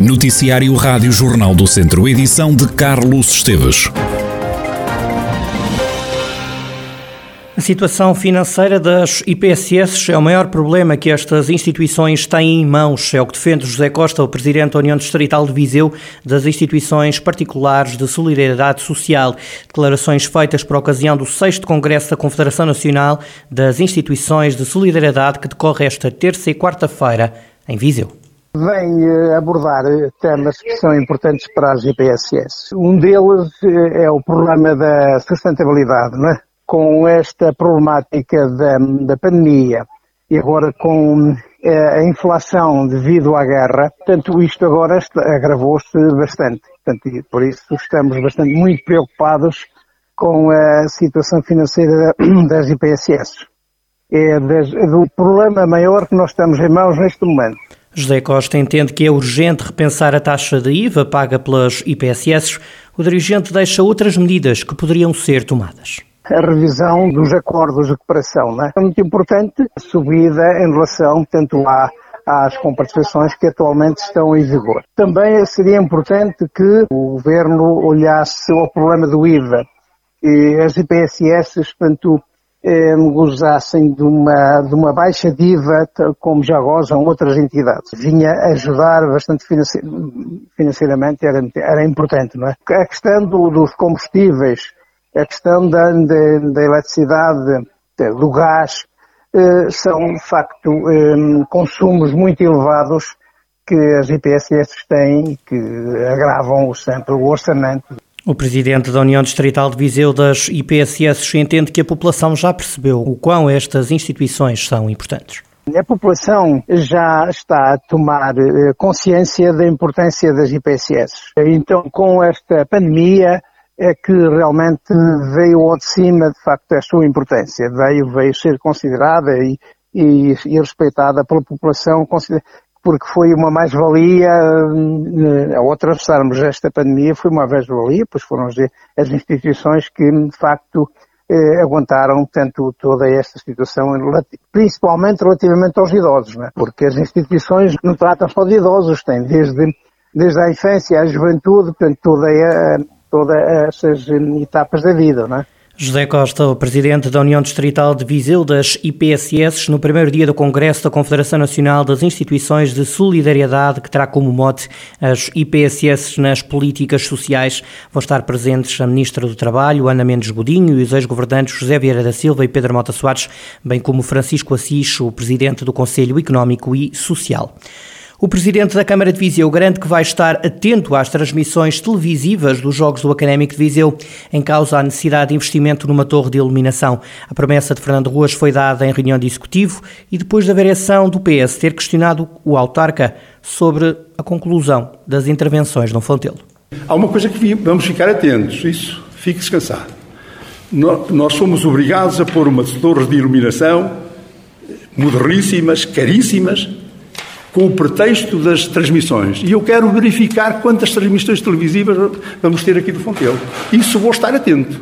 Noticiário Rádio Jornal do Centro, edição de Carlos Esteves. A situação financeira das IPSS é o maior problema que estas instituições têm em mãos, é o que defende José Costa, o Presidente da União Distrital de Viseu, das instituições particulares de solidariedade social. Declarações feitas por ocasião do 6 Congresso da Confederação Nacional das Instituições de Solidariedade, que decorre esta terça e quarta-feira em Viseu vem eh, abordar eh, temas que são importantes para as IPSS. Um deles eh, é o problema da sustentabilidade, não é? com esta problemática da, da pandemia e agora com a inflação devido à guerra, portanto isto agora agravou-se bastante. Portanto, por isso estamos bastante muito preocupados com a situação financeira das IPSS. É do problema maior que nós estamos em mãos neste momento. José Costa entende que é urgente repensar a taxa de IVA paga pelas IPSS. O dirigente deixa outras medidas que poderiam ser tomadas a revisão dos acordos de cooperação. Não é? é muito importante a subida em relação, tanto à às comparticipações que atualmente estão em vigor. Também seria importante que o Governo olhasse ao problema do IVA e as IPSS, portanto, eh, gozassem de uma, de uma baixa de IVA, como já gozam outras entidades. Vinha ajudar bastante financeiramente, era, era importante, não é? A questão do, dos combustíveis, a questão da, da, da eletricidade, do gás, eh, são de facto eh, consumos muito elevados que as IPSS têm e que agravam sempre o orçamento. O presidente da União Distrital de Viseu das IPSS entende que a população já percebeu o quão estas instituições são importantes. A população já está a tomar eh, consciência da importância das IPSS. Então, com esta pandemia, é que realmente veio ao de cima, de facto, a sua importância. Veio, veio ser considerada e, e, e respeitada pela população, porque foi uma mais-valia eh, ao atravessarmos esta pandemia, foi uma mais-valia, pois foram as instituições que, de facto, eh, aguentaram toda esta situação, principalmente relativamente aos idosos, né? porque as instituições não tratam só de idosos, têm desde, desde a infância à juventude, portanto, toda a todas essas etapas da vida, não é? José Costa, o presidente da União Distrital de Viseu das IPSS, no primeiro dia do Congresso da Confederação Nacional das Instituições de Solidariedade, que terá como mote as IPSS nas políticas sociais. Vão estar presentes a Ministra do Trabalho, Ana Mendes Godinho, e os ex-governantes José Vieira da Silva e Pedro Mota Soares, bem como Francisco Assis, o presidente do Conselho Económico e Social. O presidente da Câmara de Viseu garante que vai estar atento às transmissões televisivas dos Jogos do Académico de Viseu, em causa a necessidade de investimento numa torre de iluminação. A promessa de Fernando Ruas foi dada em reunião de executivo e depois da variação do PS ter questionado o autarca sobre a conclusão das intervenções no Fontelo. Há uma coisa que vamos ficar atentos, isso, fique descansado. Nós fomos obrigados a pôr uma torre de iluminação moderníssimas, caríssimas, com o pretexto das transmissões. E eu quero verificar quantas transmissões televisivas vamos ter aqui do Fontelo. Isso vou estar atento,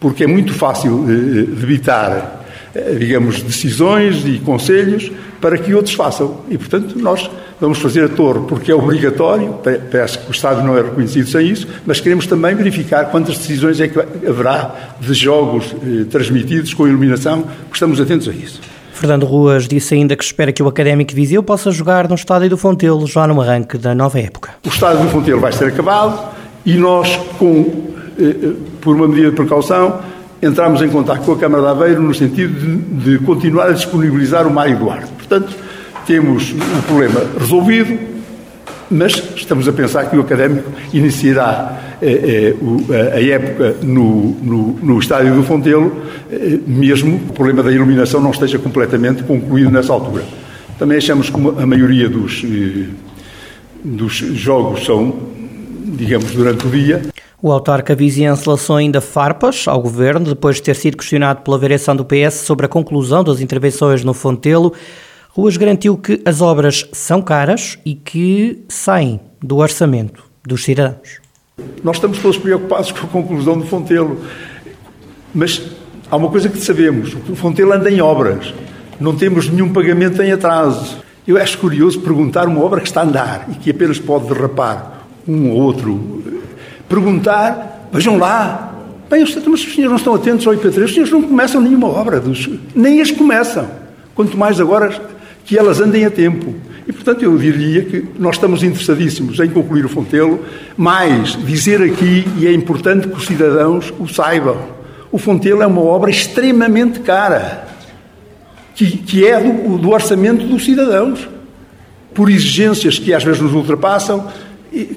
porque é muito fácil eh, evitar, eh, digamos, decisões e conselhos para que outros façam. E, portanto, nós vamos fazer a torre porque é obrigatório, parece que o Estado não é reconhecido sem isso, mas queremos também verificar quantas decisões é que haverá de jogos eh, transmitidos com iluminação, porque estamos atentos a isso. Fernando Ruas disse ainda que espera que o Académico Viseu possa jogar no estádio do Fontelo já no arranque da nova época. O estádio do Fontelo vai ser acabado e nós, com, eh, eh, por uma medida de precaução, entramos em contato com a Câmara de Aveiro no sentido de, de continuar a disponibilizar o Mário Duarte. Portanto, temos o problema resolvido, mas estamos a pensar que o Académico iniciará eh, eh, a época no, no, no, estádio do Fontelo, eh, mesmo o problema da iluminação não esteja completamente concluído nessa altura. Também achamos que a maioria dos, dos jogos são, digamos, durante o dia. O autarca viziense lançou ainda farpas ao governo, depois de ter sido questionado pela variação do PS sobre a conclusão das intervenções no Fontelo. Ruas garantiu que as obras são caras e que saem do orçamento dos cidadãos. Nós estamos todos preocupados com a conclusão do Fontelo, mas há uma coisa que sabemos: o Fontelo anda em obras, não temos nenhum pagamento em atraso. Eu acho curioso perguntar uma obra que está a andar e que apenas pode derrapar um ou outro. Perguntar, vejam lá, Bem, os senhores não estão atentos ao IP3, os senhores não começam nenhuma obra, nem as começam, quanto mais agora que elas andem a tempo. E, portanto, eu diria que nós estamos interessadíssimos em concluir o Fontelo, mas dizer aqui, e é importante que os cidadãos o saibam, o Fontelo é uma obra extremamente cara, que, que é do, do orçamento dos cidadãos, por exigências que às vezes nos ultrapassam,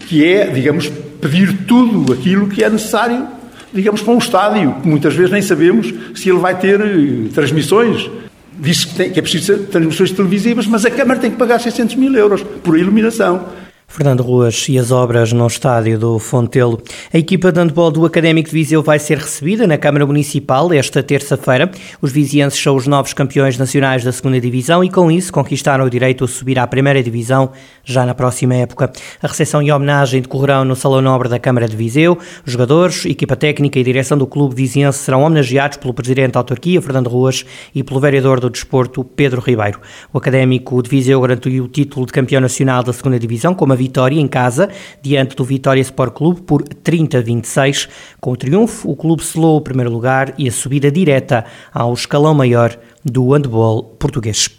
que é, digamos, pedir tudo aquilo que é necessário digamos, para um estádio, que muitas vezes nem sabemos se ele vai ter eh, transmissões. Diz que, tem, que é preciso transmissões televisivas, mas a Câmara tem que pagar 600 mil euros por iluminação. Fernando Ruas e as obras no estádio do Fontelo. A equipa de handball do Académico de Viseu vai ser recebida na Câmara Municipal esta terça-feira. Os vizienses são os novos campeões nacionais da segunda Divisão e com isso conquistaram o direito a subir à primeira Divisão já na próxima época. A recepção e homenagem decorrerão no Salão Nobre da Câmara de Viseu. Os jogadores, equipa técnica e direção do clube viziense serão homenageados pelo Presidente da Autarquia, Fernando Ruas, e pelo Vereador do Desporto, Pedro Ribeiro. O Académico de Viseu garantiu o título de campeão nacional da segunda Divisão com uma vitória em casa, diante do Vitória Sport Clube, por 30-26. Com o triunfo, o clube selou o primeiro lugar e a subida direta ao escalão maior do handball português.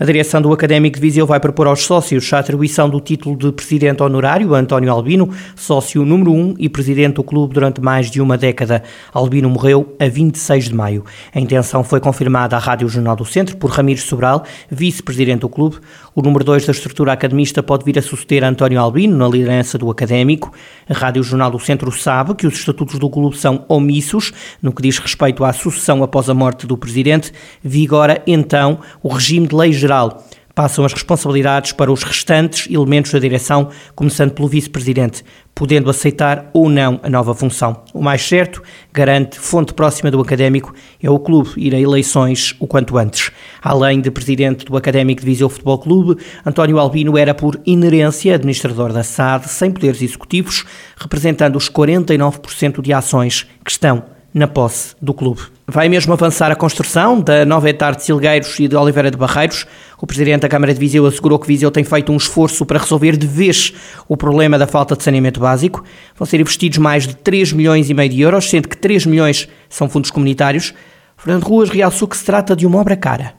A direção do Académico de Viseu vai propor aos sócios a atribuição do título de presidente honorário a António Albino, sócio número 1 e presidente do clube durante mais de uma década. Albino morreu a 26 de maio. A intenção foi confirmada à Rádio Jornal do Centro por Ramires Sobral, vice-presidente do clube. O número 2 da estrutura academista pode vir a suceder a António Albino na liderança do Académico. A Rádio Jornal do Centro sabe que os estatutos do clube são omissos no que diz respeito à sucessão após a morte do presidente. Vigora então o regime de lei geral. Passam as responsabilidades para os restantes elementos da direção, começando pelo vice-presidente, podendo aceitar ou não a nova função. O mais certo, garante fonte próxima do académico, é o clube ir a eleições o quanto antes. Além de presidente do Académico de Viseu Futebol Clube, António Albino era por inerência administrador da SAD, sem poderes executivos, representando os 49% de ações que estão na posse do clube. Vai mesmo avançar a construção da nova etar de Silgueiros e de Oliveira de Barreiros. O Presidente da Câmara de Viseu assegurou que Viseu tem feito um esforço para resolver de vez o problema da falta de saneamento básico. Vão ser investidos mais de 3 milhões e meio de euros, sendo que 3 milhões são fundos comunitários. Fernando Ruas realçou que se trata de uma obra cara.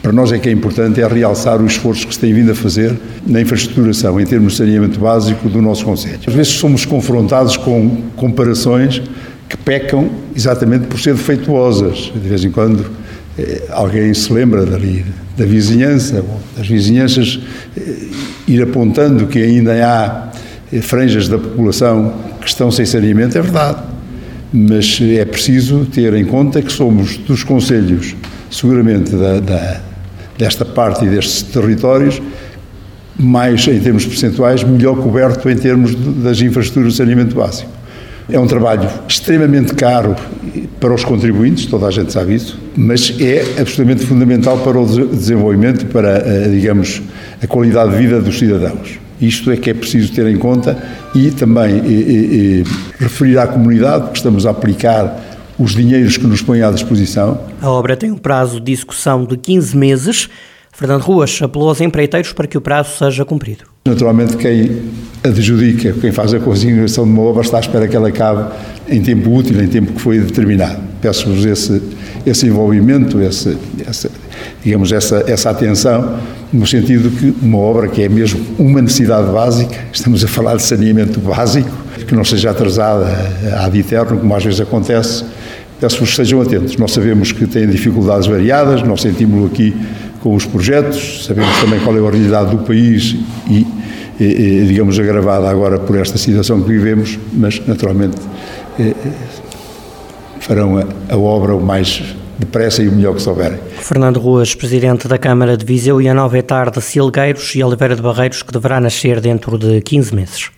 Para nós é que é importante é realçar o esforço que se tem vindo a fazer na infraestruturação, em termos de saneamento básico do nosso Conselho. Às vezes somos confrontados com comparações que pecam exatamente por ser defeituosas. De vez em quando eh, alguém se lembra dali, da vizinhança, das vizinhanças, eh, ir apontando que ainda há eh, franjas da população que estão sem saneamento, é verdade. Mas é preciso ter em conta que somos dos conselhos, seguramente, da, da, desta parte e destes territórios, mais em termos percentuais, melhor coberto em termos de, das infraestruturas de saneamento básico. É um trabalho extremamente caro para os contribuintes, toda a gente sabe isso, mas é absolutamente fundamental para o desenvolvimento para, eh, digamos, a qualidade de vida dos cidadãos. Isto é que é preciso ter em conta e também e, e, e, referir à comunidade que estamos a aplicar os dinheiros que nos põem à disposição. A obra tem um prazo de execução de 15 meses. Fernando Ruas apelou aos empreiteiros para que o prazo seja cumprido. Naturalmente, quem adjudica, quem faz a consignação de uma obra, está à espera que ela acabe em tempo útil, em tempo que foi determinado. Peço-vos esse, esse envolvimento, esse, essa, digamos, essa, essa atenção, no sentido que uma obra que é mesmo uma necessidade básica, estamos a falar de saneamento básico, que não seja atrasada ad eterno, como às vezes acontece, peço-vos que sejam atentos. Nós sabemos que têm dificuldades variadas, nós sentimos-lo aqui com os projetos, sabemos também qual é a realidade do país e, e, digamos, agravada agora por esta situação que vivemos, mas naturalmente farão a, a obra o mais depressa e o melhor que souberem. Fernando Ruas, Presidente da Câmara de Viseu e a nova etar de Silgueiros e Oliveira de Barreiros, que deverá nascer dentro de 15 meses.